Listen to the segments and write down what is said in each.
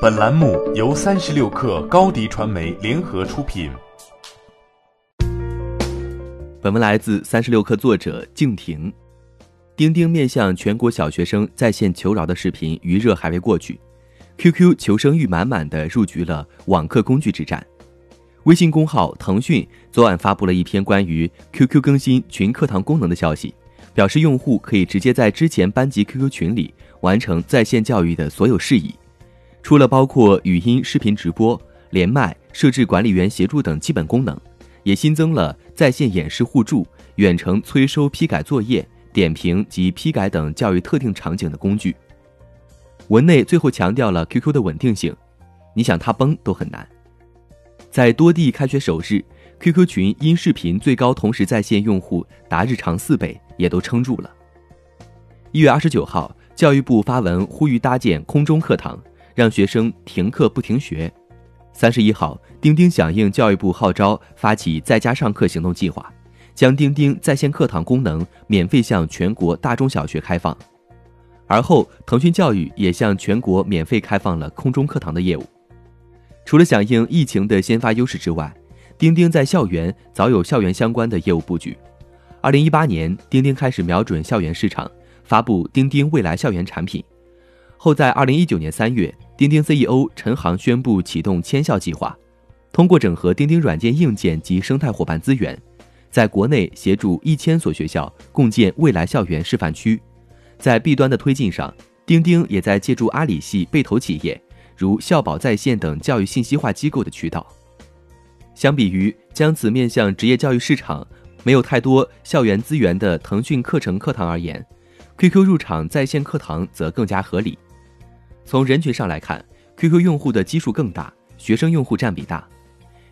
本栏目由三十六氪高低传媒联合出品。本文来自三十六氪作者静婷。钉钉面向全国小学生在线求饶的视频余热还未过去，QQ 求生欲满满的入局了网课工具之战。微信公号腾讯昨晚发布了一篇关于 QQ 更新群课堂功能的消息，表示用户可以直接在之前班级 QQ 群里完成在线教育的所有事宜，除了包括语音、视频直播、连麦、设置管理员协助等基本功能，也新增了在线演示互助、远程催收批改作业。点评及批改等教育特定场景的工具。文内最后强调了 QQ 的稳定性，你想它崩都很难。在多地开学首日，QQ 群音视频最高同时在线用户达日常四倍，也都撑住了。一月二十九号，教育部发文呼吁搭建空中课堂，让学生停课不停学。三十一号，钉钉响应教育部号召，发起在家上课行动计划。将钉钉在线课堂功能免费向全国大中小学开放，而后腾讯教育也向全国免费开放了空中课堂的业务。除了响应疫情的先发优势之外，钉钉在校园早有校园相关的业务布局。二零一八年，钉钉开始瞄准校园市场，发布钉钉未来校园产品。后在二零一九年三月，钉钉 CEO 陈航宣布启动千校计划，通过整合钉钉软件硬件及生态伙伴资源。在国内协助一千所学校共建未来校园示范区，在 B 端的推进上，钉钉也在借助阿里系被投企业，如校保在线等教育信息化机构的渠道。相比于将此面向职业教育市场没有太多校园资源的腾讯课程课堂而言，QQ 入场在线课堂则更加合理。从人群上来看，QQ 用户的基数更大，学生用户占比大。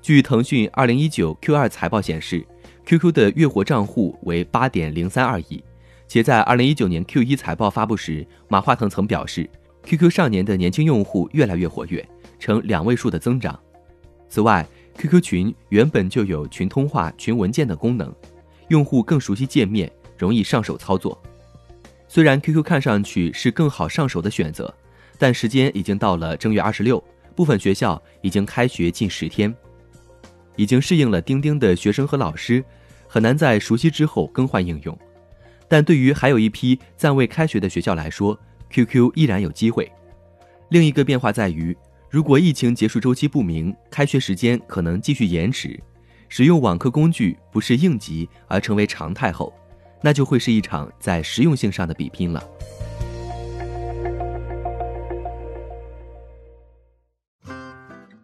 据腾讯二零一九 Q 二财报显示。QQ 的月活账户为八点零三二亿，且在二零一九年 Q 一财报发布时，马化腾曾表示，QQ 上年的年轻用户越来越活跃，呈两位数的增长。此外，QQ 群原本就有群通话、群文件等功能，用户更熟悉界面，容易上手操作。虽然 QQ 看上去是更好上手的选择，但时间已经到了正月二十六，部分学校已经开学近十天。已经适应了钉钉的学生和老师，很难在熟悉之后更换应用。但对于还有一批暂未开学的学校来说，QQ 依然有机会。另一个变化在于，如果疫情结束周期不明，开学时间可能继续延迟，使用网课工具不是应急而成为常态后，那就会是一场在实用性上的比拼了。